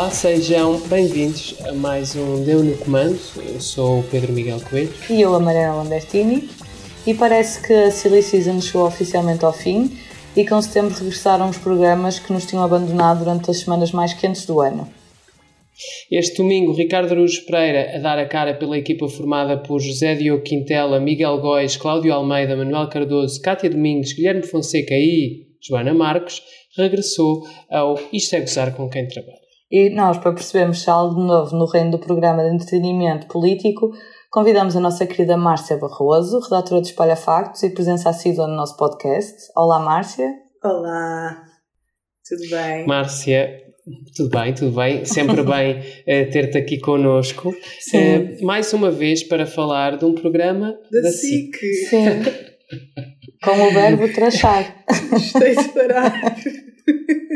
Olá, sejam bem-vindos a mais um Deu no Comando. Eu sou o Pedro Miguel Coelho. E eu, a Mariana Lambertini. E parece que a Silly Season chegou oficialmente ao fim e com setembro regressaram os programas que nos tinham abandonado durante as semanas mais quentes do ano. Este domingo, Ricardo Araújo Pereira a dar a cara pela equipa formada por José Diogo Quintela, Miguel Góis, Cláudio Almeida, Manuel Cardoso, Cátia Domingos, Guilherme Fonseca e Joana Marcos, regressou ao Isto é Gozar com quem trabalha. E nós, para percebermos se há algo de novo no reino do programa de entretenimento político, convidamos a nossa querida Márcia Barroso, redatora de Espalha Factos e presença assídua no nosso podcast. Olá, Márcia. Olá, tudo bem? Márcia, tudo bem, tudo bem. Sempre bem uh, ter-te aqui connosco. Uh, mais uma vez para falar de um programa da, da SIC. SIC. Sim. Com o verbo trachar. Gostei de parar.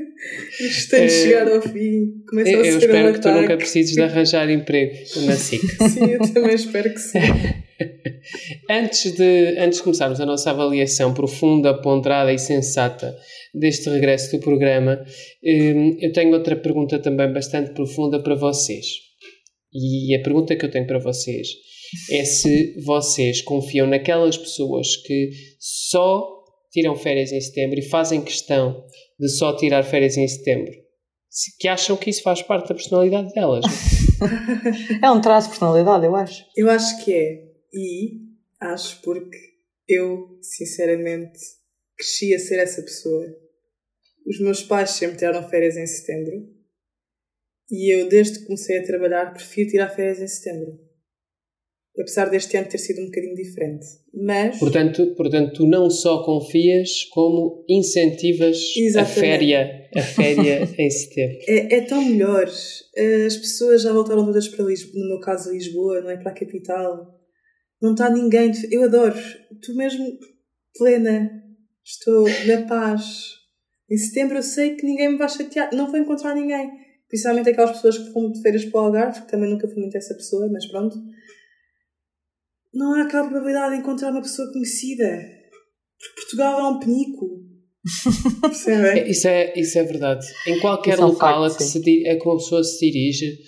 Isto tem de chegar ao fim. Começa eu, a eu ser espero um que tu nunca precises de arranjar emprego na SIC. Sim, eu também espero que sim. antes, de, antes de começarmos a nossa avaliação profunda, ponderada e sensata deste regresso do programa, hum, eu tenho outra pergunta também bastante profunda para vocês. E a pergunta que eu tenho para vocês é se vocês confiam naquelas pessoas que só tiram férias em setembro e fazem questão de só tirar férias em setembro. Se- Que acham que isso faz parte da personalidade delas. É um traço de personalidade, eu acho. Eu acho que é. E acho porque eu, sinceramente, cresci a ser essa pessoa. Os meus pais sempre tiraram férias em setembro. E eu, desde que comecei a trabalhar, prefiro tirar férias em setembro. Apesar deste ano ter sido um bocadinho diferente. Mas. Portanto, portanto, tu não só confias, como incentivas a Exatamente. féria, a féria em setembro. É, é tão melhor. As pessoas já voltaram todas para Lisboa, no meu caso Lisboa, não é para a capital. Não está ninguém. Eu adoro. Tu mesmo, plena. Estou na paz. Em setembro eu sei que ninguém me vai chatear. Não vou encontrar ninguém. Principalmente aquelas pessoas que vão de feiras para o Algarve, que também nunca fui muito essa pessoa, mas pronto. Não há aquela probabilidade de encontrar uma pessoa conhecida. Porque Portugal é um penico. Percebem? É, Isso é, isso é verdade. Em qualquer Isso é um local facto, a, que se, a que uma pessoa se dirige,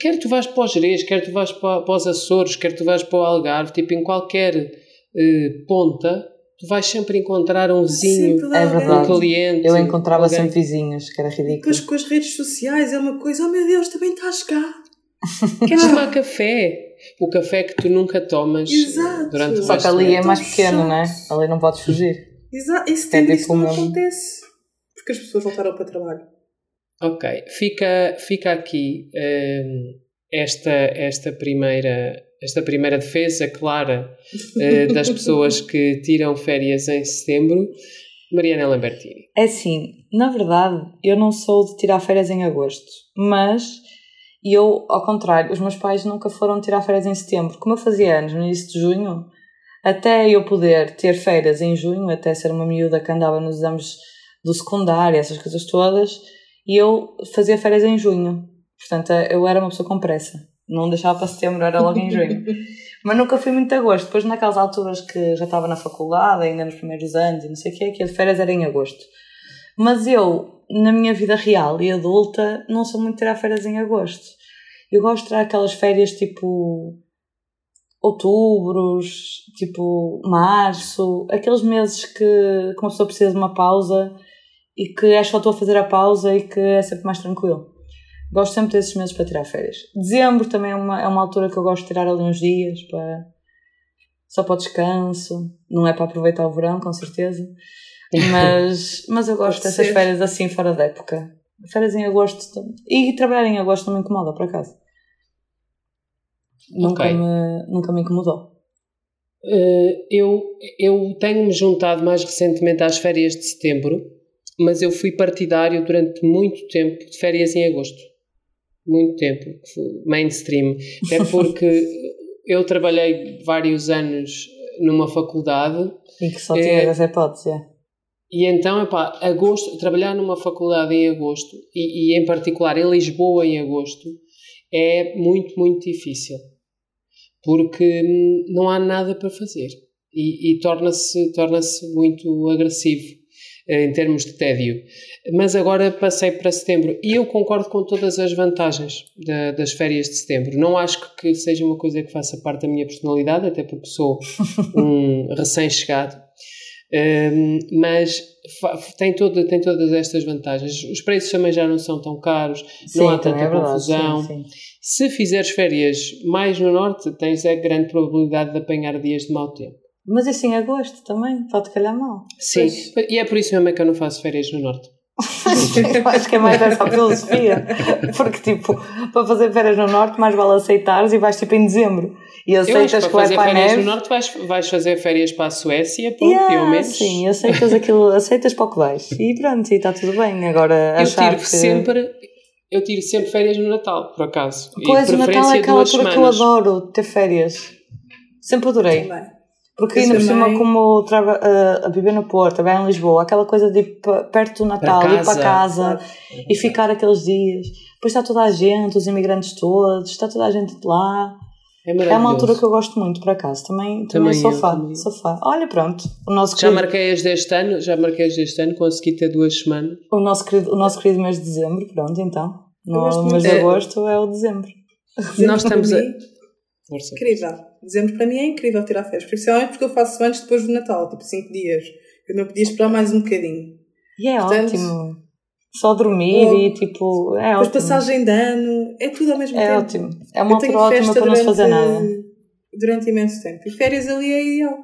quer tu vais para os Jerez, quer tu vais para, para os Açores, quer tu vais para o Algarve, tipo, em qualquer eh, ponta, tu vais sempre encontrar um vizinho, Sempre É verdade. um cliente. Eu encontrava alguém. sempre vizinhos, que era ridículo. Depois com as redes sociais é uma coisa, oh meu Deus, também estás cá. Queres tomar café? O café que tu nunca tomas Exato. durante o Só que ali é mais pequeno, não é? Ali não podes fugir. Exato. Em setembro É isso tipo não acontece. Porque as pessoas voltaram para o trabalho. Ok, fica, fica aqui hum, esta, esta, primeira, esta primeira defesa clara eh, das pessoas que tiram férias em setembro. Mariana Lambertini. É assim, na verdade, eu não sou de tirar férias em agosto, mas eu, ao contrário, os meus pais nunca foram tirar férias em setembro. Como eu fazia anos no início de junho, até eu poder ter férias em junho, até ser uma miúda que andava nos exames do secundário, essas coisas todas, e eu fazia férias em junho. Portanto, eu era uma pessoa com pressa. Não deixava para setembro, era logo em junho. Mas nunca fui muito a agosto. Depois, naquelas alturas que já estava na faculdade, ainda nos primeiros anos e não sei o quê, que de férias era em agosto. Mas eu, na minha vida real e adulta, não sou muito de tirar férias em agosto. Eu gosto de tirar aquelas férias tipo outubros, tipo março, aqueles meses que, que uma pessoa precisa de uma pausa e que é só tu a fazer a pausa e que é sempre mais tranquilo. Gosto sempre desses meses para tirar férias. Dezembro também é uma, é uma altura que eu gosto de tirar ali uns dias para só para o descanso, não é para aproveitar o verão, com certeza. Mas, mas eu gosto Pode dessas ser. férias assim fora da época. Férias em agosto e trabalhar em agosto não me incomoda, por acaso. Nunca, Ok. me, nunca me incomodou. Eh, eu, eu tenho-me juntado mais recentemente às férias de setembro, mas eu fui partidário durante muito tempo de férias em agosto. Muito tempo. Mainstream. Até porque eu trabalhei vários anos numa faculdade E que só É. tinha essa hipótese. é. E então, epá, agosto, trabalhar numa faculdade em agosto, e, e em particular em Lisboa em agosto, é muito, muito difícil. Porque hum, não há nada para fazer. E, e torna-se torna muito agressivo. eh, em termos de tédio. Mas agora passei para setembro e eu concordo com todas as vantagens da, das férias de setembro. Não acho que seja uma coisa que faça parte da minha personalidade, até porque sou um recém-chegado. Um, mas tem, todo, tem todas estas vantagens. Os preços também já não são tão caros, Sim, não há tanta é verdade, confusão. sim, sim. Se fizeres férias mais no norte, tens a grande probabilidade de apanhar dias de mau tempo. Mas isso em agosto também, pode calhar mal. Sim, e é por isso mesmo é que eu não faço férias no norte. Eu acho que é mais essa a filosofia. Porque, tipo, para fazer férias no Norte, mais vale aceitares e vais tipo em dezembro. E Eu aceitas que que para vai para a férias neve. no norte vais, vais fazer férias para a Suécia, pronto, Yeah, pelo menos. Sim, aceitas aquilo, aceitas para o que vais. E pronto, e está tudo bem. Agora Eu achar tiro que. sempre, eu tiro sempre férias no Natal, por acaso. Pois, o Natal é aquela altura que eu adoro ter férias. Sempre adorei. Também. Porque Eu ainda por cima, como trago a, a viver no Porto, a trabalhar em Lisboa, aquela coisa de ir perto do Natal, ir para casa. casa e ficar aqueles dias. Depois está toda a gente, os imigrantes todos, está toda a gente lá. É É uma altura que eu gosto muito, por acaso. Também, também, Também sou eu, fã. também. Sou fã. Olha, pronto. O nosso Já querido, marquei as deste ano, já marquei as deste ano, consegui ter duas semanas. o nosso querido, o nosso querido mês de dezembro, pronto, então. No muito mês de agosto é o dezembro. Dezembro Nós estamos a- mim, Força. Incrível. Dezembro para mim é incrível tirar férias. Principalmente porque eu faço antes depois do Natal, tipo 5 dias. Eu não podia esperar mais um bocadinho. E é Portanto, ótimo. Só dormir e tipo. É Depois ótimo. passagem de ano, é tudo ao mesmo É tempo. ótimo. É uma eu tenho altura ótima festa para não se durante, fazer nada. durante imenso tempo. E férias ali é ideal.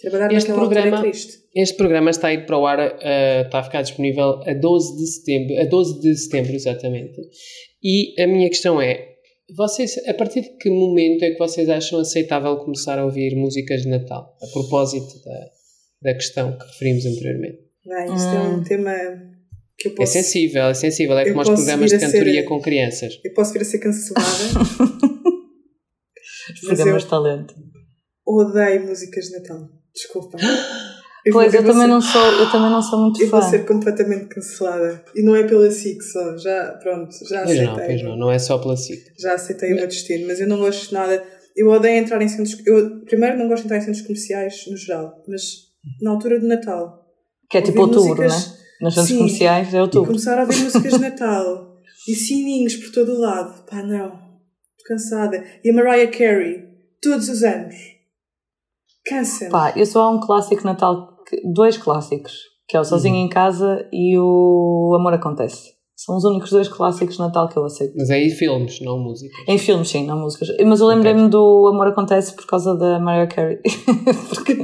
Trabalhar Este altura programa- é triste. Este programa está a ir para o ar, eh, está a ficar disponível a 12 de setembro, a 12 de setembro exatamente. E a minha questão é, vocês, a partir de que momento é que vocês acham aceitável começar a ouvir músicas de Natal? A propósito da, da questão que referimos anteriormente. Bem, isto é Hum. um tema que eu É posso, sensível, é sensível. É eu como os programas de a ser- cantoria com crianças. eu posso vir a ser cancelada. Os mas programas eu de talento. odeio músicas de Natal. Desculpa. Eu Pois, vou- eu vou também, ser- não sou, eu também não sou muito Eu vou fã. ser completamente cancelada. E não é pela SIC só. Já, pronto, já Pois aceitei. não, pois não, não é só pela SIC. Já aceitei o meu destino, mas eu não gosto de nada. Eu odeio entrar em centros. Eu, primeiro, não gosto de entrar em centros comerciais no geral, mas na altura de Natal. Que é tipo outubro, músicas- né? Nos centros Sim. comerciais é E outubro. começar a ouvir músicas de Natal e sininhos por todo o lado. Pá, não. Estou cansada. E a Mariah Carey, todos os anos. Cansa. Pá, eu só há um clássico de Natal, dois clássicos, que é o Sozinho Uhum. em Casa e o Amor Acontece. São os únicos dois clássicos de Natal que eu aceito. Mas aí filmes, não música. Em filmes, sim, não músicas. Mas eu lembrei-me do Amor Acontece por causa da Mariah Carey. Porque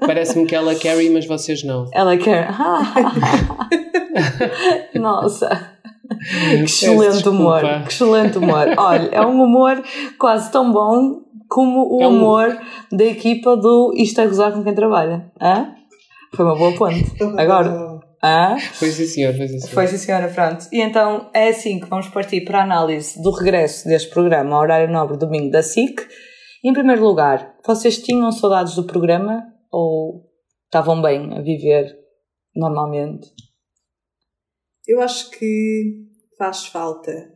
Parece-me que ela Carrie, mas vocês não. ela quer. Nossa! Que excelente humor, que excelente humor. Olha, é um humor quase tão bom como o É um- humor da equipa do Isto é Gozar com quem trabalha. Hã? Foi uma boa ponte. Agora. Hã? Foi sim, senhor, foi sim, senhor. Foi sim, senhora, pronto. E então é assim que vamos partir para a análise do regresso deste programa ao horário nobre domingo da SIC. Em primeiro lugar, vocês tinham saudades do programa ou estavam bem a viver normalmente? Eu acho que faz falta.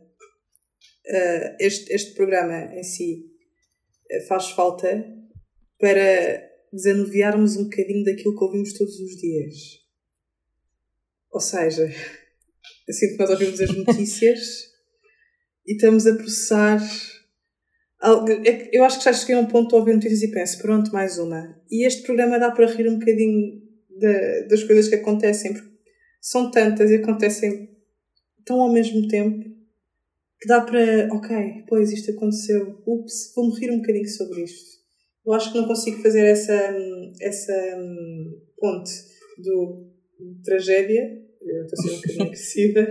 eh, este, este programa em si eh, faz falta para desanuviarmos um bocadinho daquilo que ouvimos todos os dias. Ou seja, eu sinto que nós ouvimos as notícias e estamos a processar. algo- é Eu acho que já cheguei a um ponto de ouvir notícias e penso, pronto, mais uma. E este programa dá para rir um bocadinho da- das coisas que acontecem, porque são tantas e acontecem tão ao mesmo tempo que dá para, ok, pois isto aconteceu, ups, vou-me rir um bocadinho sobre isto. Eu acho que não consigo fazer essa, hum, essa hum, ponte do de tragédia, eu estou ser um bocadinho agressiva,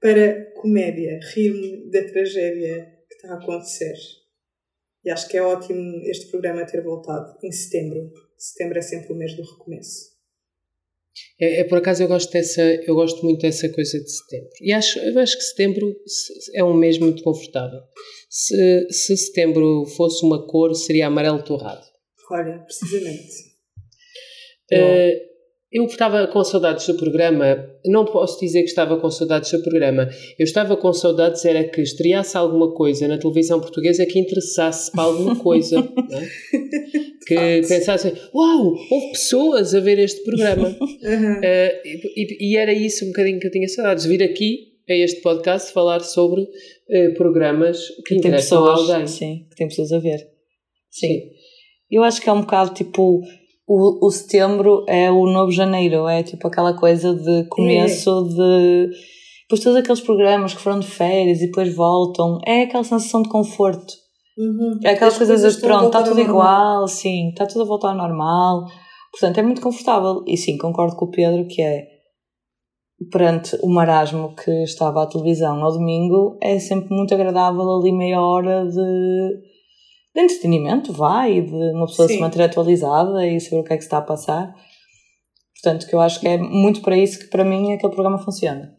para comédia, rir-me da tragédia que está a acontecer. E acho que é ótimo este programa ter voltado em setembro. Setembro é sempre o mês do recomeço. É, é por acaso eu gosto dessa, eu gosto muito dessa coisa de setembro. E acho, eu acho que setembro se- é um mês muito confortável. Se, se setembro fosse uma cor, seria amarelo torrado. Olha, precisamente. Eh, eu estava com saudades do programa, não posso dizer que estava com saudades do programa. Eu estava com saudades era que estreasse alguma coisa na televisão portuguesa que interessasse para alguma coisa. é? Que pensassem, uau, houve pessoas a ver este programa. Uhum. Uh, e, e, era isso um bocadinho que eu tinha saudades. Vir aqui a este podcast falar sobre uh, programas que, que interessam pessoas, a alguém. Sim, que tem pessoas a ver. Sim. sim. Eu acho que é um bocado tipo o, o setembro é o novo janeiro, é tipo aquela coisa de começo é. de. Depois todos aqueles programas que foram de férias e depois voltam, é aquela sensação de conforto. Uhum. É aquelas coisas, coisas de pronto, está tudo igual, sim, está tudo a voltar ao normal. Portanto, é muito confortável. E sim, concordo com o Pedro que é perante o marasmo que estava à televisão ao domingo, é sempre muito agradável ali meia hora de de entretenimento, vai, de uma pessoa Sim. se manter atualizada e saber o que é que se está a passar. Portanto, que eu acho que é muito para isso que para mim aquele programa funciona.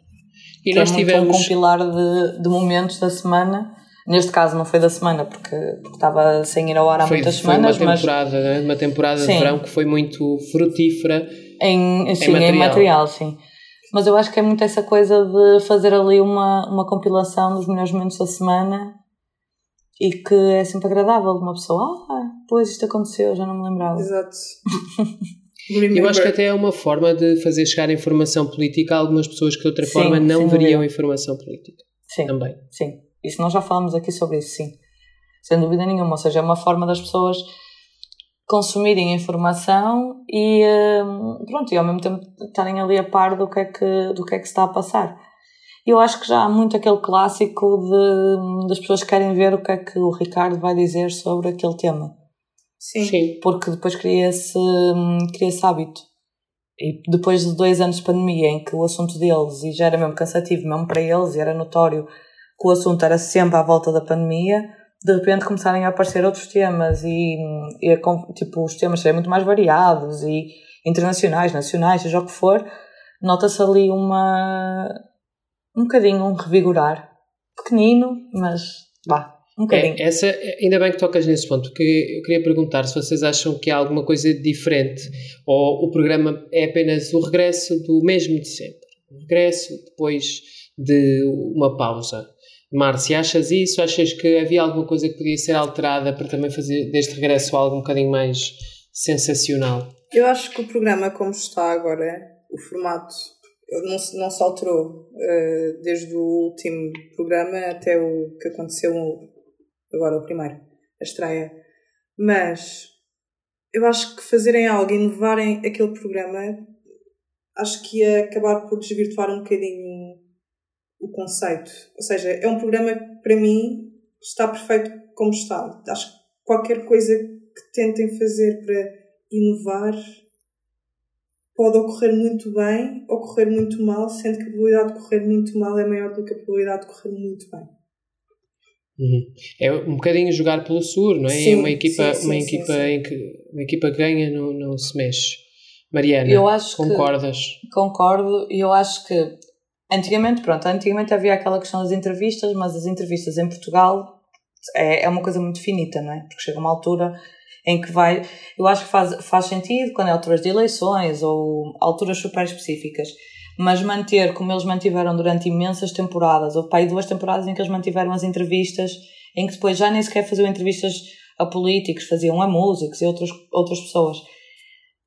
E que nós é tivemos um compilar de, de momentos da semana. Neste caso não foi da semana porque, porque estava sem ir ao ar há foi, muitas foi semanas. Foi uma temporada, mas... né? uma temporada sim. de verão que foi muito frutífera em, sim, em material. em material, sim. Mas eu acho que é muito essa coisa de fazer ali uma, uma compilação dos melhores momentos da semana e que é sempre agradável uma pessoa, ah, pois isto aconteceu, já não me lembrava. Exato. Eu acho que até é uma forma de fazer chegar informação política a algumas pessoas que de outra sim, forma não veriam informação política. Sim. Também. Sim. Isso nós já falamos aqui sobre isso, sim. Sem dúvida nenhuma. Ou seja, é uma forma das pessoas consumirem informação e hum, pronto, e ao mesmo tempo estarem ali a par do que é que, do que, é que se está a passar. Eu acho que já há muito aquele clássico de, das pessoas que querem ver o que é que o Ricardo vai dizer sobre aquele tema. Sim. Sim. Porque depois cria esse, cria hábito. E depois de dois anos de pandemia em que o assunto deles, e já era mesmo cansativo, mesmo para eles, e era notório que o assunto era sempre à volta da pandemia, de repente começarem a aparecer outros temas e, e tipo, os temas serem muito mais variados e internacionais, nacionais, seja o que for, nota-se ali uma, um bocadinho um revigorar. Pequenino, mas vá, um bocadinho. É, essa, ainda bem que tocas nesse ponto, porque eu queria perguntar se vocês acham que há alguma coisa diferente ou o programa é apenas o regresso do mesmo de sempre. O regresso depois de uma pausa. Márcia, achas isso? Achas que havia alguma coisa que podia ser alterada para também fazer deste regresso algo um bocadinho mais sensacional? Eu acho que o programa, como está agora, o formato não, não se alterou uh, desde o último programa até o que aconteceu agora, o primeiro, a estreia. Mas eu acho que fazerem algo, inovarem aquele programa, acho que ia acabar por desvirtuar um bocadinho o conceito. Ou seja, é um programa que para mim está perfeito como está. Acho que qualquer coisa que tentem fazer para inovar pode ocorrer muito bem ou correr muito mal, sendo que a probabilidade de correr muito mal é maior do que a probabilidade de correr muito bem. Uhum. É um bocadinho jogar pelo seguro, não é? Sim, é uma equipa, sim, sim, uma equipa em que uma equipa que ganha não, não se mexe. Mariana, eu acho concordas? Que, concordo, e eu acho que antigamente, pronto, antigamente havia aquela questão das entrevistas, mas as entrevistas em Portugal é, é uma coisa muito finita, não é? Porque chega uma altura em que vai. Eu acho que faz, faz sentido quando é alturas de eleições ou alturas super específicas, mas manter como eles mantiveram durante imensas temporadas, ou pai duas temporadas em que eles mantiveram as entrevistas, em que depois já nem sequer faziam entrevistas a políticos, faziam a músicos e outras, outras pessoas.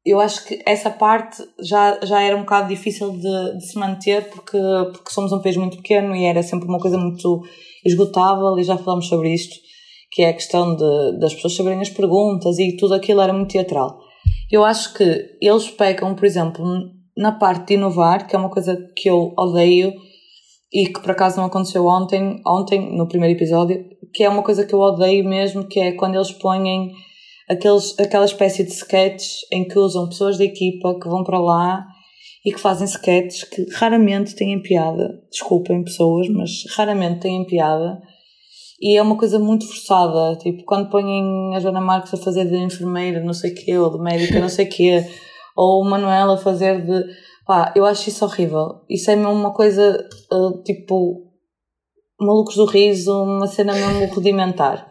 Eu acho que essa parte já, já era um bocado difícil de, de se manter porque, porque somos um país muito pequeno e era sempre uma coisa muito esgotável e já falamos sobre isto que é a questão de, das pessoas saberem as perguntas e tudo aquilo era muito teatral. Eu acho que eles pecam, por exemplo, na parte de inovar, que é uma coisa que eu odeio e que por acaso não aconteceu ontem, ontem no primeiro episódio, que é uma coisa que eu odeio mesmo, que é quando eles põem aqueles, aquela espécie de sketches em que usam pessoas da equipa que vão para lá e que fazem sketches que raramente têm piada. Desculpem pessoas, mas raramente têm piada e é uma coisa muito forçada, tipo, quando põem a Joana Marques a fazer de enfermeira, não sei o quê, ou de médica, não sei o quê, ou o Manuel a fazer de. pá, eu acho isso horrível. Isso é mesmo uma coisa, uh, tipo, malucos do riso, uma cena mesmo rudimentar.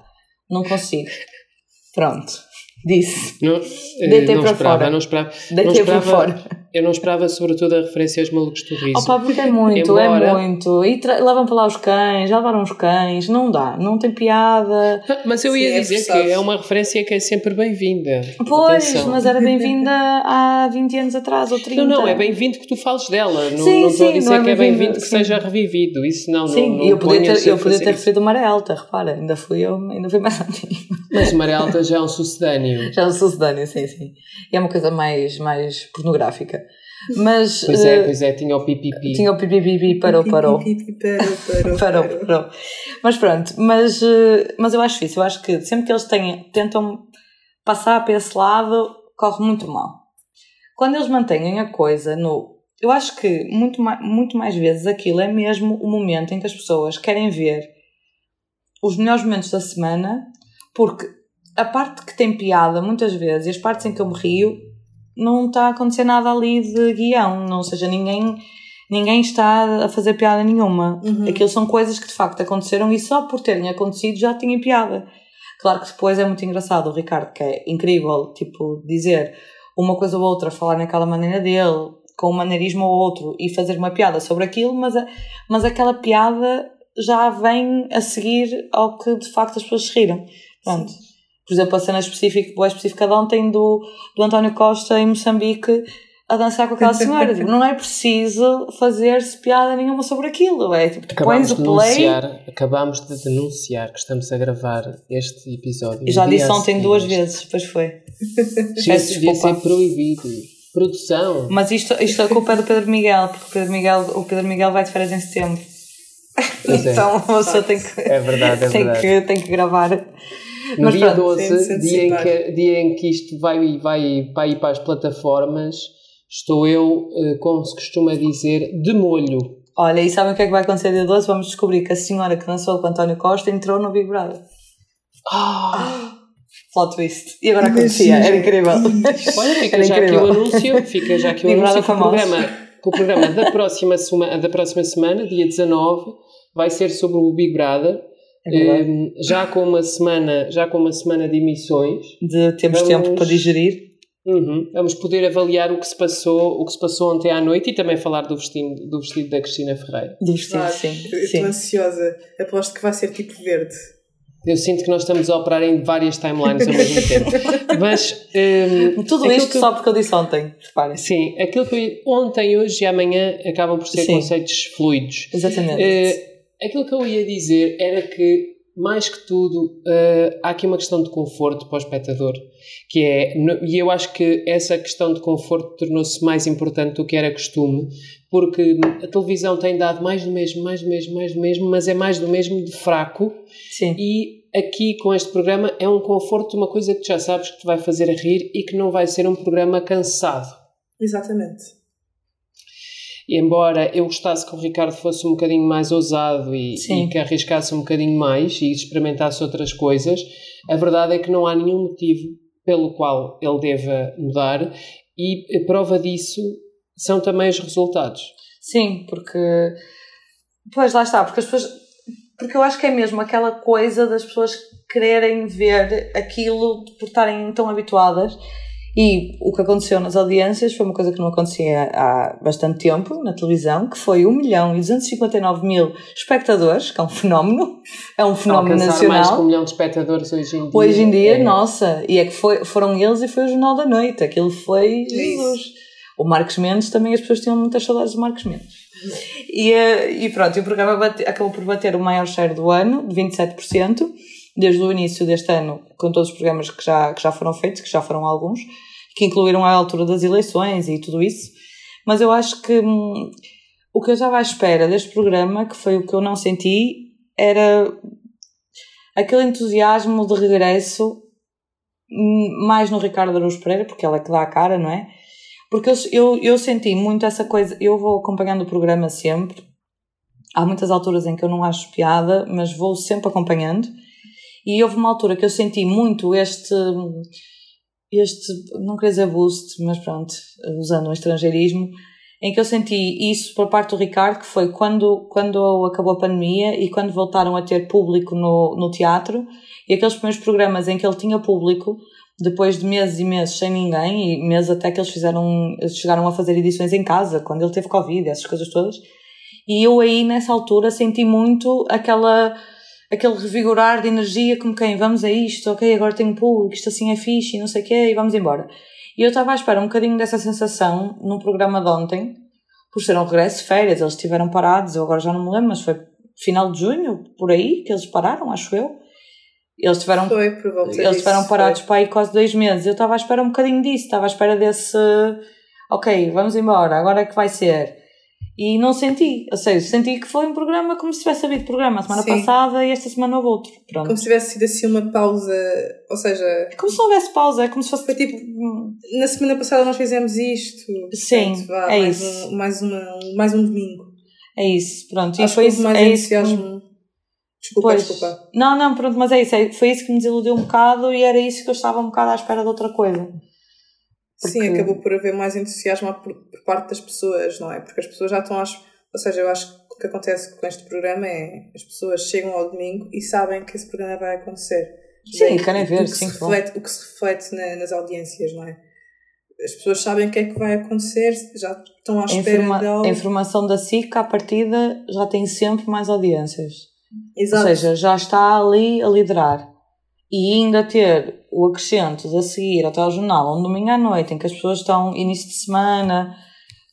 Não consigo. Pronto. Disse. Não, eh, Deitei não para esperava, fora. não esperava. Deitei não para esperava, fora. Eu não esperava, sobretudo, a referência aos malucos do riso. Opa, porque é muito, Embora- é muito. E levam para lá os cães, já levaram os cães, não dá, não tem piada. Ah, Mas eu ia é dizer que é uma referência que é sempre bem-vinda. Pois, Atenção. mas era bem-vinda há 20 anos atrás ou 30. Não, não, é bem-vindo que tu fales dela. Não, Sim, não estou a sim, dizer não é que é bem-vindo, que sim. seja revivido. Isso não, Sim, não, e eu não podia ter, a eu podia ter referido uma maré alta, repara, ainda fui eu, ainda fui mais antigo. Mas o Maré Alta já é um sucedâneo. Já não sou sedânea, sim, sim. E é uma coisa mais, mais pornográfica. Mas Pois é, eh, pois é, tinha o pipipi. tinha o pipipipi, parou, Parou, parou. Parou, parou. Mas pronto, mas, eh, mas eu acho isso. Eu acho que sempre que eles têm, tentam passar para esse lado, corre muito mal. Quando eles mantêm a coisa no. Eu acho que muito mais, muito mais vezes aquilo é mesmo o momento em que as pessoas querem ver os melhores momentos da semana, porque a parte que tem piada, muitas vezes, e as partes em que eu me rio, não está a acontecer nada ali de guião, não, ou seja, ninguém, ninguém está a fazer piada nenhuma. Uhum. Aquilo são coisas que de facto aconteceram e só por terem acontecido já tinha piada. Claro que depois é muito engraçado o Ricardo, que é incrível, tipo, dizer uma coisa ou outra, falar naquela maneira dele, com um maneirismo ou outro e fazer uma piada sobre aquilo, mas, a- mas aquela piada já vem a seguir ao que de facto as pessoas se riram. Pronto. Por exemplo, a cena específica, boa específica de ontem do, do António Costa em Moçambique a dançar com aquela senhora. tipo, não é preciso fazer-se piada nenhuma sobre aquilo. É tipo, tu pões Acabámos o de, play. denunciar, acabámos de denunciar que estamos a gravar este episódio. Já dia disse ontem duas vezes, depois foi. Peço devia ser proibido. Produção. Mas isto, isto a culpa é do Pedro Miguel, porque o Pedro Miguel, o Pedro Miguel vai de férias em setembro. Pois é. então a pessoa tem que, É verdade, é tem, verdade. que, tem que gravar. No Mas dia pronto, 12, tem de se dia em, que, dia em que isto vai, vai, vai ir para as plataformas, estou eu, eh, como se costuma dizer, de molho. Olha, e sabem o que é que vai acontecer dia 12? Vamos descobrir que a senhora que dançou com António Costa entrou no Big Brother. Ah, Plot twist. E agora acontecia, era incrível. olha, fica Era já aqui incrível. o anúncio, fica já aqui o anúncio que o programa, que o programa da, próxima sema, da próxima semana, dia 19, vai ser sobre o Big Brother. É verdade. Eh, já com uma semana já com uma semana de emissões De temos Vamos- tempo para digerir. Uhum. Vamos poder avaliar o que se passou, o que se passou ontem à noite e também falar do vestido, do vestido da Cristina Ferreira. Do vestido, Claro, sim. Estou ansiosa. Aposto que vai ser tipo verde. Eu sinto que nós estamos a operar em várias timelines ao mesmo tempo. Mas hum, Tudo aquilo isto eu- só porque eu disse ontem, reparem. Sim, aquilo que eu, ontem, hoje e amanhã acabam por ser Sim. conceitos fluidos. Exatamente. Eh, aquilo que eu ia dizer era que, mais que tudo, eh, há aqui uma questão de conforto para o espectador, que é, no- e eu acho que essa questão de conforto tornou-se mais importante do que era costume, porque a televisão tem dado mais do mesmo, mais do mesmo, mais do mesmo, mas é mais do mesmo de fraco, sim. e aqui com este programa é um conforto, uma coisa que tu já sabes que te vai fazer rir e que não vai ser um programa cansado. Exatamente. E embora eu gostasse que o Ricardo fosse um bocadinho mais ousado e, e que arriscasse um bocadinho mais e experimentasse outras coisas, a verdade é que não há nenhum motivo pelo qual ele deva mudar e a prova disso são também os resultados. Sim, porque. Pois lá está, porque as pessoas. Porque eu acho que é mesmo aquela coisa das pessoas quererem ver aquilo por estarem tão habituadas. E o que aconteceu nas audiências foi uma coisa que não acontecia há bastante tempo na televisão, que foi 1 milhão e 259 mil espectadores, que é um fenómeno, é um fenómeno Alcançar mais que um nacional. milhão de espectadores hoje em dia. Hoje em dia, é- nossa, e é que foi, foram eles e foi o Jornal da Noite, aquilo foi Jesus. O Marcos Mendes também as pessoas tinham muitas saudades do Marcos Mendes. E, eh, e pronto, e o programa bate- acabou por bater o maior share do ano, de 27%, desde o início deste ano, com todos os programas que já, que já foram feitos, que já foram alguns, que incluíram a altura das eleições e tudo isso. Mas eu acho que hum, o que eu estava à espera deste programa, que foi o que eu não senti, era aquele entusiasmo de regresso, hum, mais no Ricardo Araújo Pereira, porque ela é que dá a cara, não é? Porque eu, eu, eu senti muito essa coisa, eu vou acompanhando o programa sempre, há muitas alturas em que eu não acho piada, mas vou sempre acompanhando, e houve uma altura que eu senti muito este, este não queria dizer boost, mas pronto, usando o estrangeirismo, em que eu senti isso por parte do Ricardo, que foi quando, quando acabou a pandemia e quando voltaram a ter público no, no teatro, e aqueles primeiros programas em que ele tinha público, depois de meses e meses sem ninguém, e meses até que eles fizeram, chegaram a fazer edições em casa, quando ele teve Covid, essas coisas todas. E eu aí, nessa altura, senti muito aquela, aquele revigorar de energia, como quem, vamos a isto, ok, agora tenho público, isto assim é fixe, e não sei o quê, e vamos embora. E eu estava à espera um bocadinho dessa sensação no programa de ontem, por ser um regresso de férias, eles estiveram parados, eu agora já não me lembro, mas foi final de junho, por aí, que eles pararam, acho eu. Eles tiveram, Foi por volta eles disso, estiveram parados foi. para aí quase dois meses. Eu estava à espera um bocadinho disso, estava à espera desse, ok, vamos embora, agora é que vai ser. E não senti, ou seja, senti que foi um programa como se tivesse havido programa a semana Sim. passada e esta semana houve outro. Pronto. Como se tivesse sido assim uma pausa, ou seja, É como se não houvesse pausa, é como se fosse Foi tipo- na semana passada nós fizemos isto. Sim, portanto, vá, é mais isso. Um, mais, uma, mais um domingo. É isso, pronto. E Acho foi que houve isso, mais é isso entusiasmo. Desculpa, Pois. desculpa. Não, não, pronto, mas é isso. é- Foi isso que me desiludiu um bocado e era isso que eu estava um bocado à espera de outra coisa. Sim, Porque- acabou por haver mais entusiasmo por, por parte das pessoas, não é? Porque as pessoas já estão às. Ou seja, eu acho que o que acontece com este programa é as pessoas chegam ao domingo e sabem que esse programa vai acontecer. Sim, Daí querem ver, o que sim, reflete, O que se reflete na- nas audiências, não é? As pessoas sabem o que é que vai acontecer, já estão à espera informa- de algo. a informação da SIC, à partida, já tem sempre mais audiências. Exato. Ou seja, já está ali a liderar. E ainda ter o acrescento de a seguir ao telejornal, um domingo à noite, em que as pessoas estão início de semana,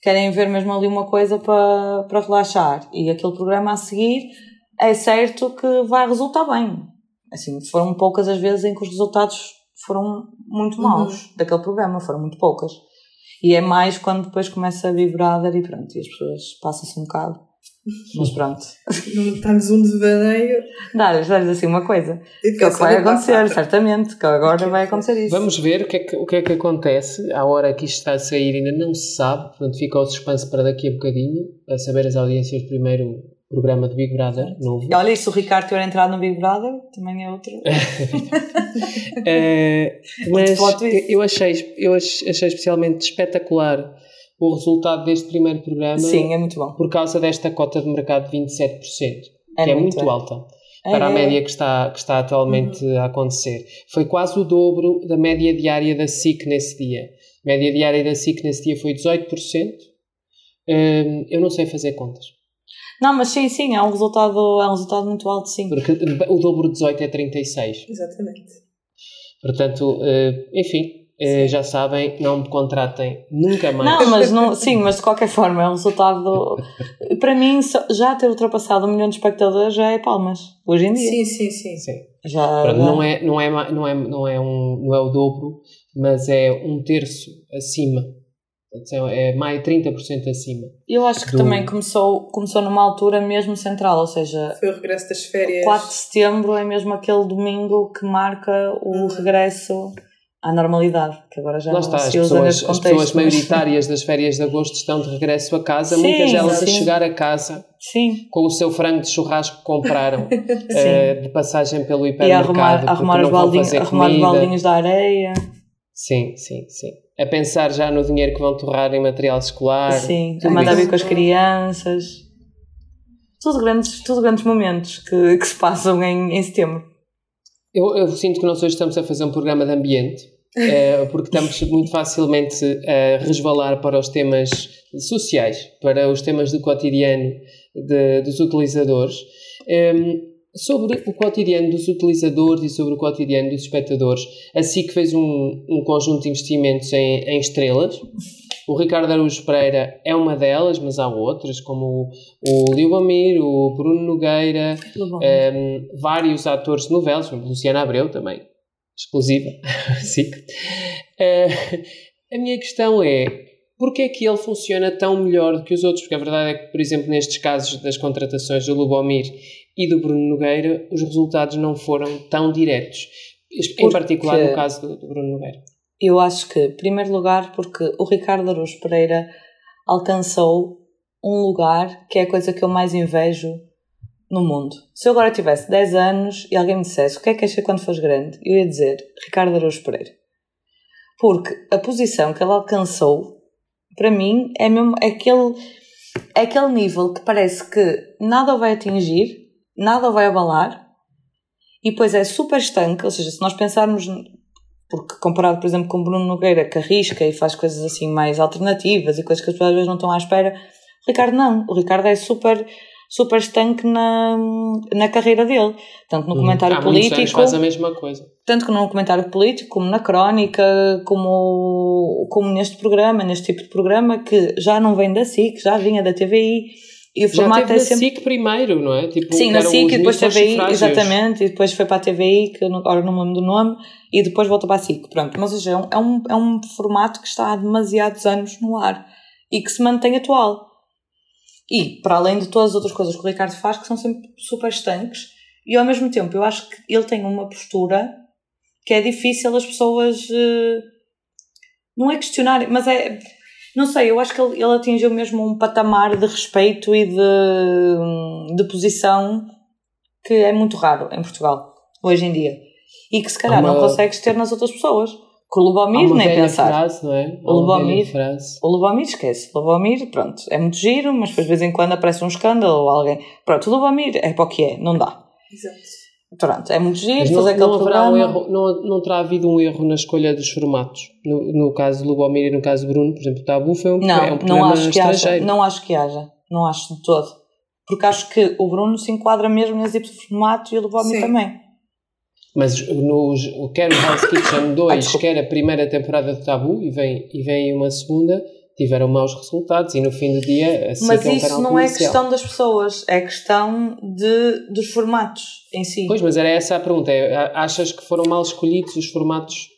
querem ver mesmo ali uma coisa para, para relaxar, e aquele programa a seguir, é certo que vai resultar bem. Assim, foram poucas as vezes em que os resultados foram muito maus daquele programa, foram muito poucas. E é mais quando depois começa a vibrar e pronto, e as pessoas passam-se um bocado. Mas pronto. Não Está-lhes um devaneio. Dar-lhes dar assim uma coisa. Que é o que vai acontecer, "Epá, certamente. Que agora vai acontecer isso. Vamos ver o que, é que, o que é que acontece. À hora que isto está a sair ainda não se sabe, portanto fica o suspense para daqui a bocadinho, a saber as audiências do primeiro programa de Big Brother, novo. E olha, e se o Ricardo tiver entrado no Big Brother, também é outro. Eh, mas eu achei, eu ach- achei especialmente espetacular o resultado deste primeiro programa Sim, é muito bom. por causa desta cota de mercado de 27%, É que é muito alta. para a É, média que está, que está atualmente Uhum. a acontecer. Foi quase o dobro da média diária da SIC nesse dia. A média diária da SIC nesse dia foi 18%. Hum, eu não sei fazer contas, Não, mas sim, sim, é um resultado, é um resultado muito alto, sim. porque o dobro de 18 é 36. Exatamente. Portanto, eh, enfim, eh, já sabem, não me contratem nunca mais. Não, mas não, sim, mas de qualquer forma é um resultado. Para mim, só- já ter ultrapassado um milhão de espectadores já é palmas, hoje em dia. Sim, sim, sim. Sim. Já, Pronto, já- não, é, não, é, não, é, não, é um, não é o dobro, mas é um terço acima. É é mais 30% acima. Eu acho que do- também começou, começou numa altura mesmo central, ou seja, Foi o regresso das férias. 4 de setembro é mesmo aquele domingo que marca o Uhum. regresso à normalidade, que agora já Lá não está, se usa pessoas, as pessoas mas- maioritárias das férias de agosto estão de regresso a casa, Sim, muitas delas a sim. chegar a casa Sim, com o seu frango de churrasco que compraram eh, de passagem pelo e hipermercado. arrumar, porque arrumar, não os baldinhos, arrumar os baldinhos da areia. Sim, sim, sim. A pensar já no dinheiro que vão torrar em material escolar. Sim, a mandar vir com as crianças. Tudo grandes, tudo grandes momentos que, que se passam em, em setembro. Eu, eu sinto que nós hoje estamos a fazer um programa de ambiente, eh, porque estamos muito facilmente a resvalar para os temas sociais, para os temas do cotidiano de- dos utilizadores. Em, sobre o cotidiano dos utilizadores e sobre o cotidiano dos espectadores, a SIC fez um, um conjunto de investimentos em, em estrelas. O Ricardo Araújo Pereira é uma delas, mas há outras, como o, o Liubamir, o Bruno Nogueira, um, vários atores de novelas, como Luciana Abreu também, exclusiva, SIC. Uh, a minha questão é, porquê é que ele funciona tão melhor do que os outros? Porque a verdade é que, por exemplo, nestes casos das contratações do Lubomir e do Bruno Nogueira, os resultados não foram tão diretos. Em Porque- particular no caso do, do Bruno Nogueira. Eu acho que, em primeiro lugar, porque o Ricardo Araújo Pereira alcançou um lugar que é a coisa que eu mais invejo no mundo. Se eu agora tivesse 10 anos e alguém me dissesse o que é que queres quando fores grande, eu ia dizer Ricardo Araújo Pereira. Porque a posição que ele alcançou para mim, é mesmo aquele, é aquele nível que parece que nada o vai atingir, nada o vai abalar, e depois é super estanque, ou seja, se nós pensarmos, porque comparado, por exemplo, com Bruno Nogueira, que arrisca e faz coisas assim mais alternativas e coisas que as pessoas às vezes não estão à espera, o Ricardo não. O Ricardo é super super estanque na, na carreira dele. Tanto no comentário Há muitos anos político, faz a mesma coisa. tanto que no comentário político, como na crónica, como, como neste programa, neste tipo de programa, que já não vem da SIC, já vinha da TVI, e o Já formato teve é na sempre. SIC primeiro, não é? Tipo, Sim, na SIC e depois TVI, exatamente, e depois foi para a TVI, que agora não me lembro do nome, e depois voltou para a SIC. Pronto, mas ou seja, é um, é um, é um formato que está há demasiados anos no ar e que se mantém atual. E, para além de todas as outras coisas que o Ricardo faz, que são sempre super estanques, e ao mesmo tempo eu acho que ele tem uma postura que é difícil as pessoas. eh, não é questionarem, mas é. Não sei, eu acho que ele, ele atingiu mesmo um patamar de respeito e de, de posição que é muito raro em Portugal, hoje em dia. E que se calhar uma- não consegues ter nas outras pessoas. Com o Lubomir, nem pensar. frase, não é? O Lubomir. frase. O Lubomir esquece. O Lubomir, pronto, é muito giro, mas depois de vez em quando aparece um escândalo ou alguém. Pronto, o Lubomir é para o que é, não dá. Exato. Pronto, é muito giro Mas não, fazer aquele não haverá um programa. erro, não, não terá havido um erro na escolha dos formatos. No, no caso do Lubomir e no caso do Bruno, por exemplo, o Tabu foi um, Não, é um não programa acho que haja. Não acho que haja. Não acho de todo. Porque acho que o Bruno se enquadra mesmo nesse tipo de formato e o Lubomir Sim. também. Mas nos, quer o Hell's Kitchen Ah, 2, desculpa. quer a primeira temporada do Tabu, e vem, e vem uma segunda, tiveram maus resultados e no fim do dia a Mas é um isso canal não é comercial. questão das pessoas, é questão de, dos formatos em si. Pois, mas era essa a pergunta. é, achas que foram mal escolhidos os formatos?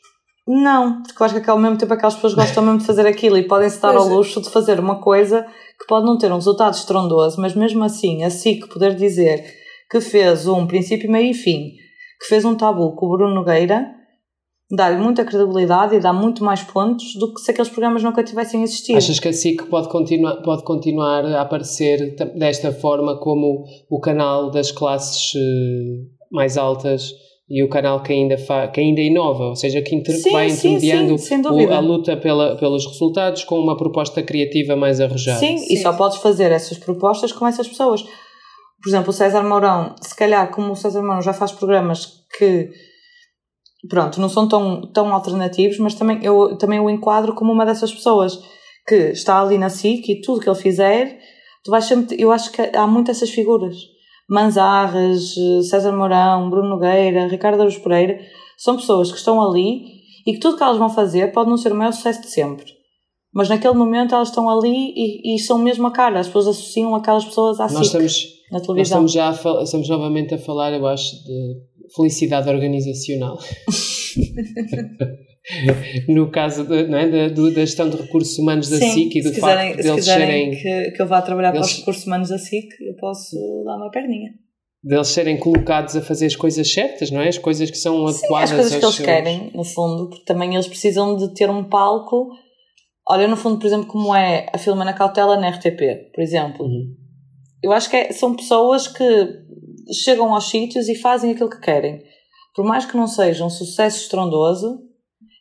Não, porque eu acho que ao mesmo tempo aquelas pessoas gostam mesmo de fazer aquilo e podem-se dar ao Pois é. luxo de fazer uma coisa que pode não ter um resultado estrondoso, mas mesmo assim, a SIC poder dizer que fez um princípio, meio e fim, que fez um tabu com o Bruno Nogueira, dá-lhe muita credibilidade e dá muito mais pontos do que se aqueles programas nunca tivessem existido. Achas que a SIC pode continuar, pode continuar a aparecer ta- desta forma como o canal das classes eh, mais altas e o canal que ainda, fa, que ainda inova, ou seja, que, inter, Sim, vai intermediando sim, o- a luta pela, pelos resultados com uma proposta criativa mais arrojada? Sim, e só podes fazer essas propostas com essas pessoas. Por exemplo, o César Mourão, se calhar, como o César Mourão já faz programas que, pronto, não são tão, tão alternativos, mas também eu também o enquadro como uma dessas pessoas que está ali na SIC e tudo que ele fizer, tu vais sempre, eu acho que há muitas essas figuras. Manzarras, César Mourão, Bruno Nogueira, Ricardo Aruz Pereira, são pessoas que estão ali e que tudo que elas vão fazer pode não ser o maior sucesso de sempre. Mas naquele momento elas estão ali e, e são mesmo a cara. As pessoas associam aquelas pessoas à Nós SIC, estamos, na nós televisão. estamos já estamos novamente a falar, eu acho, de felicidade organizacional. no caso de, não é, da, da gestão de recursos humanos da Sim, SIC e do se facto quiserem, se deles quiserem serem que, que eu vá trabalhar para os eles- recursos humanos da SIC, eu posso dar uma perninha. deles serem colocados a fazer as coisas certas, não é? As coisas que são Sim, adequadas as coisas que eles seus- querem, no fundo, porque também eles precisam de ter um palco. Olha, no fundo, por exemplo, como é a Filma na Cautela na RTP, por exemplo. Uhum. Eu acho que é- são pessoas que chegam aos sítios e fazem aquilo que querem. Por mais que não seja um sucesso estrondoso,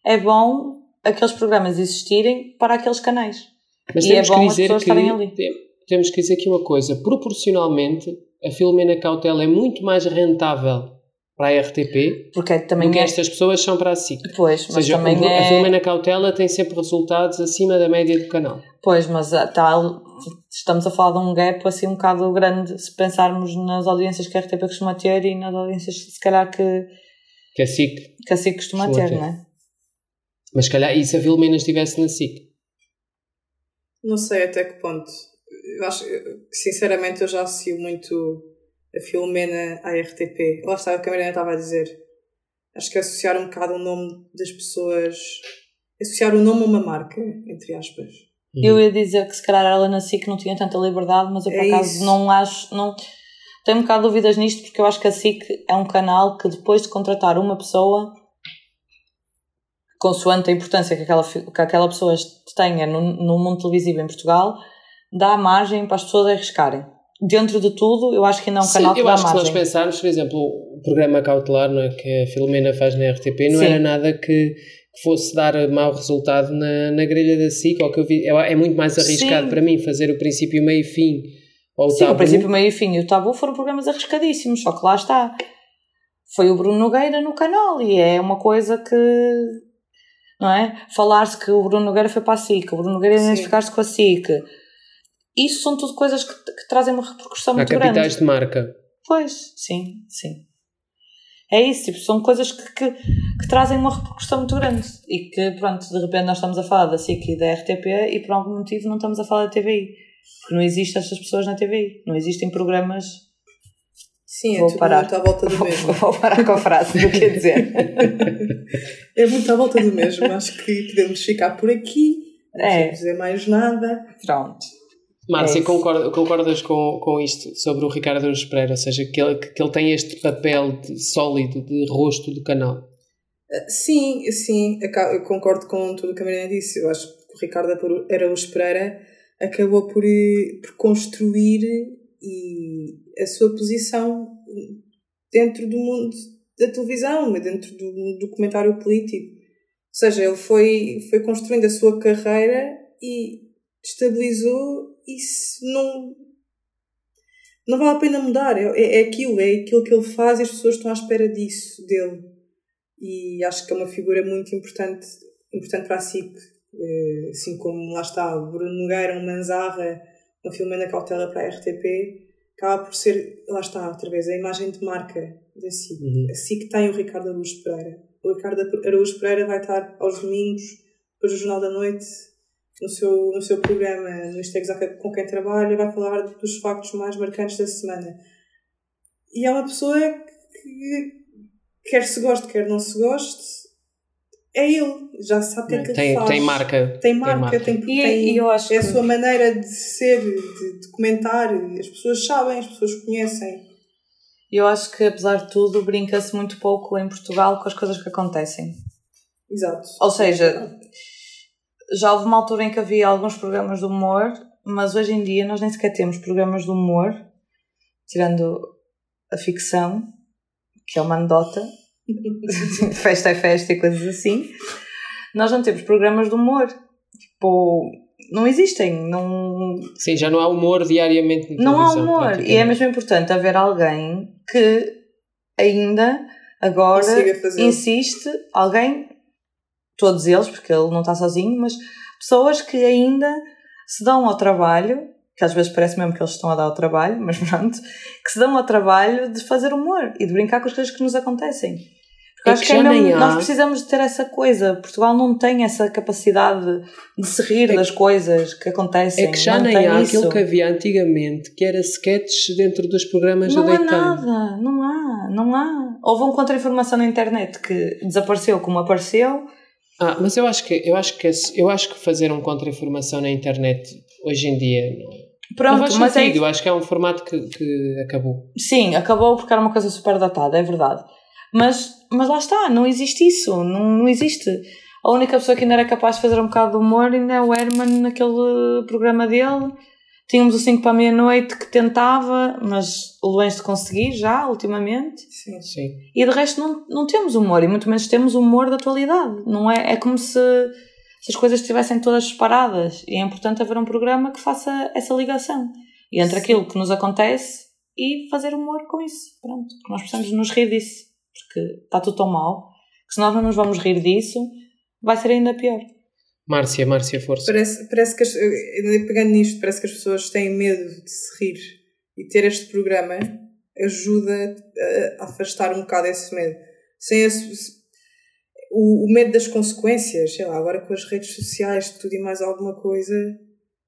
é bom aqueles programas existirem para aqueles canais. Mas E temos é bom que as dizer pessoas que estarem ali. tem- temos que dizer aqui uma coisa, proporcionalmente a Filomena Cautela é muito mais rentável para a RTP Porque também do que é. estas pessoas são para a SIC. Pois, Ou mas seja, também o- a é. Filomena Cautela tem sempre resultados acima da média do canal. Pois, mas ah, tá, estamos a falar de um gap assim um bocado grande se pensarmos nas audiências que a RTP costuma ter e nas audiências se calhar que, Que a SIC, que a SIC costuma Costuma ter, ter. não é? mas se calhar, e se a Filomena estivesse na SIC? Não sei até que ponto. Eu acho que, sinceramente, eu já associo muito a Filomena à RTP. Lá está o que a Mariana estava a dizer. Acho que associar um bocado o nome das pessoas. Associar o nome a uma marca, entre aspas. Eu ia dizer que se calhar ela na SIC não tinha tanta liberdade, mas eu por É acaso isso. não acho. Não, tenho um bocado de dúvidas nisto porque eu acho que a SIC é um canal que depois de contratar uma pessoa, consoante a importância que aquela, que aquela pessoa tenha no, no mundo televisivo em Portugal, dá margem para as pessoas arriscarem. Dentro de tudo, eu acho que ainda é um Sim, canal que eu dá acho que se nós pensarmos, por exemplo, o programa cautelar não é, que a Filomena faz na RTP não Sim. era nada que, fosse dar mau resultado na, na grelha da SIC, ou que eu vi, é, é muito mais arriscado Sim. para mim fazer o princípio, meio e fim, ou o Sim, o tabu. princípio, meio e fim e o tabu foram programas arriscadíssimos, só que lá está. Foi o Bruno Nogueira no canal e é uma coisa que. Não é? Falar-se que o Bruno Nogueira foi para a SIC, o Bruno Nogueira Sim. identificar-se com a SIC. Isso são tudo coisas que, que trazem uma repercussão Há muito capitais grande. de marca. Pois, sim, sim. É isso, tipo, são coisas que, que, que trazem uma repercussão muito grande e que, pronto, de repente nós estamos a falar da SIC e da RTP e por algum motivo não estamos a falar da TVI. Porque não existem estas pessoas na TVI. Não existem programas. Sim, é Vou tudo parar. muito à volta do mesmo. Vou parar com a frase do que ia dizer. É muito à volta do mesmo. Acho que podemos ficar por aqui. Não É. dizer mais nada. Pronto. Márcia, É isso. concorda- concordas com, com isto sobre o Ricardo Araújo Pereira? Ou seja, que ele, que ele tem este papel de- sólido de rosto do canal. Ah, Sim, sim, eu concordo com tudo o que a Mariana disse. Eu acho que o Ricardo Araújo Pereira acabou por, eh, por construir e a sua posição dentro do mundo da televisão, dentro do documentário político. Ou seja, ele foi, foi construindo a sua carreira e estabilizou isso não, não vale a pena mudar. É, é, é aquilo, é aquilo que ele faz e as pessoas estão à espera disso, dele. E acho que é uma figura muito importante, importante para a SIC. Eh, Assim como lá está o Bruno Nogueira, um Manzarra, uma Filomena Cautela para a RTP, acaba por ser, lá está, outra vez, a imagem de marca da SIC. Uhum. A SIC tem o Ricardo Araújo Pereira. O Ricardo Araújo Pereira vai estar aos domingos, depois do Jornal da Noite, no seu, no seu programa, no Isto é Exato com quem trabalha, vai falar dos factos mais marcantes da semana. E é uma pessoa que, quer se goste, quer não se goste, é ele. Já sabe o que é que ele Tem, faz. tem marca. Tem marca, tem, E, tem, e eu acho é a que. sua maneira de ser, de, de comentar. As pessoas sabem, as pessoas conhecem. Eu acho que, apesar de tudo, brinca-se muito pouco em Portugal com as coisas que acontecem. Exato. Ou seja, já houve uma altura em que havia alguns programas de humor, mas hoje em dia nós nem sequer temos programas de humor, tirando a ficção, que é uma anedota, festa é festa e coisas assim. Nós não temos programas de humor. Tipo, não existem. Não, Sim, já não há humor diariamente não há humor. E é mesmo importante haver alguém que ainda agora insiste, alguém, todos eles, porque ele não está sozinho, mas pessoas que ainda se dão ao trabalho, que às vezes parece mesmo que eles estão a dar ao trabalho, mas pronto, que se dão ao trabalho de fazer humor e de brincar com as coisas que nos acontecem. Porque É acho que que é mesmo- há. nós precisamos de ter essa coisa. Portugal não tem essa capacidade de se rir das coisas que acontecem. É que já não nem tem há isso. aquilo que havia antigamente, que era sketches dentro dos programas Não do há daytime. nada, não há, não há. Houve um contra-informação na internet que desapareceu como apareceu. Ah, mas eu acho que eu acho que eu acho que fazer um contra-informação na internet hoje em dia não, não Pronto, faz mas é sentido. Eu acho que é um formato que, que acabou. Sim, acabou porque era uma coisa super datada, é verdade. Mas, mas lá está, não existe isso, não, não existe. A única pessoa que ainda era capaz de fazer um bocado de humor ainda é o Herman naquele programa dele. Tínhamos o 5 para a meia-noite que tentava, mas longe de conseguir já, ultimamente. Sim. Sim. E de resto não, não temos humor, e muito menos temos humor da atualidade. Não é, é como se, se as coisas estivessem todas separadas. E é importante haver um programa que faça essa ligação. E entre Sim. aquilo que nos acontece e fazer humor com isso. Pronto. Porque nós precisamos nos rir disso. Porque está tudo tão mal que se nós não nos vamos rir disso, vai ser ainda pior. Márcia, Márcia, força. Parece, parece que, as, eh, pegando nisto, parece que as pessoas têm medo de se rir e ter este programa ajuda a afastar um bocado esse medo. Sem esse, o, o medo das consequências, sei lá, agora com as redes sociais, tudo e mais alguma coisa,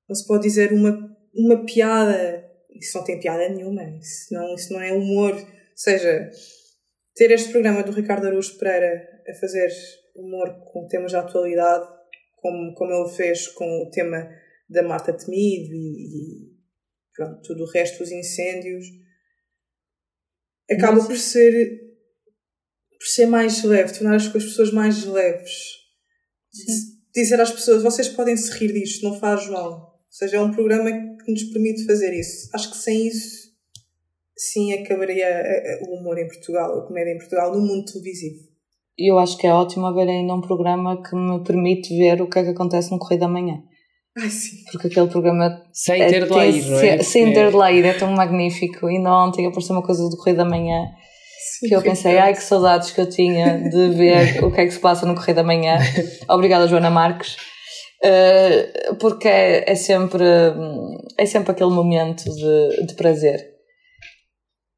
não se pode dizer uma, uma piada, isso não tem piada nenhuma, isso não, isso não é humor. Ou seja, ter este programa do Ricardo Araújo Pereira a fazer humor com temas da atualidade, como, como ele fez com o tema da Marta Temido e, e pronto, tudo o resto, os incêndios, acaba Mas por ser por ser mais leve, tornar as pessoas mais leves. Sim. Dizer às pessoas, vocês podem se rir disto, não faz mal. Ou seja, é um programa que nos permite fazer isso. Acho que sem isso, sim, acabaria eh, eh, o humor em Portugal, a comédia em Portugal, no mundo televisivo. E eu acho que é ótimo haver ainda um programa que me permite ver o que é que acontece no Correio da Manhã. Ai, sim. Porque aquele programa. Sem é- ter de lá ir, não é? Sem É. ter de lá ir, é tão magnífico. Ainda ontem apareceu uma coisa do Correio da Manhã sim que eu pensei, ai que saudades que eu tinha de ver o que é que se passa no Correio da Manhã. Obrigada, Joana Marques. Uh, porque é, é sempre hum, é sempre aquele momento de, de prazer.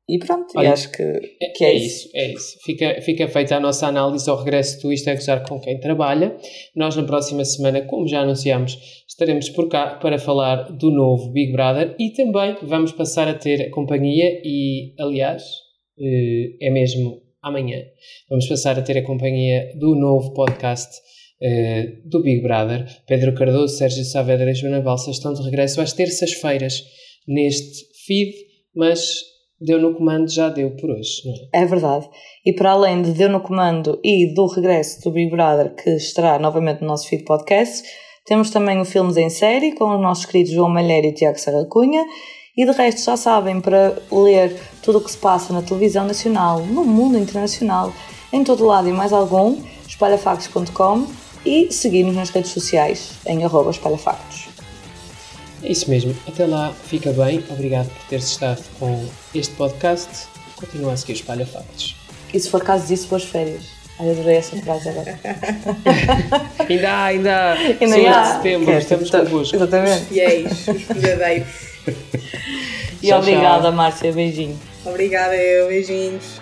E pronto, e Olha, acho que, É, que é, é isso. isso, é isso. Fica, fica feita a nossa análise ao regresso do Isto é Gozar com quem trabalha. Nós, na próxima semana, como já anunciámos, estaremos por cá para falar do novo Big Brother e também vamos passar a ter a companhia e, aliás, eh, é mesmo amanhã, vamos passar a ter a companhia do novo podcast eh, do Big Brother. Pedro Cardoso, Sérgio Saavedra e Joana Balsa estão de regresso às terças-feiras neste feed, mas deu no comando, já deu por hoje, não é? É verdade. E para além de Deu no Comando e do regresso do Big Brother, que estará novamente no nosso feed podcast, temos também o Filmes em Série com os nossos queridos João Malheiro e Tiago Serra Cunha. E de resto, já sabem, para ler tudo o que se passa na televisão nacional, no mundo internacional, em todo lado e mais algum, espalhafactos.com e seguir-nos nas redes sociais em espalhafactos. É isso mesmo. Até lá, fica bem. Obrigado por teres estado com este podcast. Continua a seguir os Espalha Factos. E se for caso disso, boas férias. Ai, adorei essa frase agora. Ainda há, ainda há. Ainda Segunda de há. setembro, é estamos tipo- convosco. Exatamente. Fiéis, os verdadeiros. E Tchau, obrigada, tchau. Márcia. Beijinho. Obrigada, eu. Beijinhos.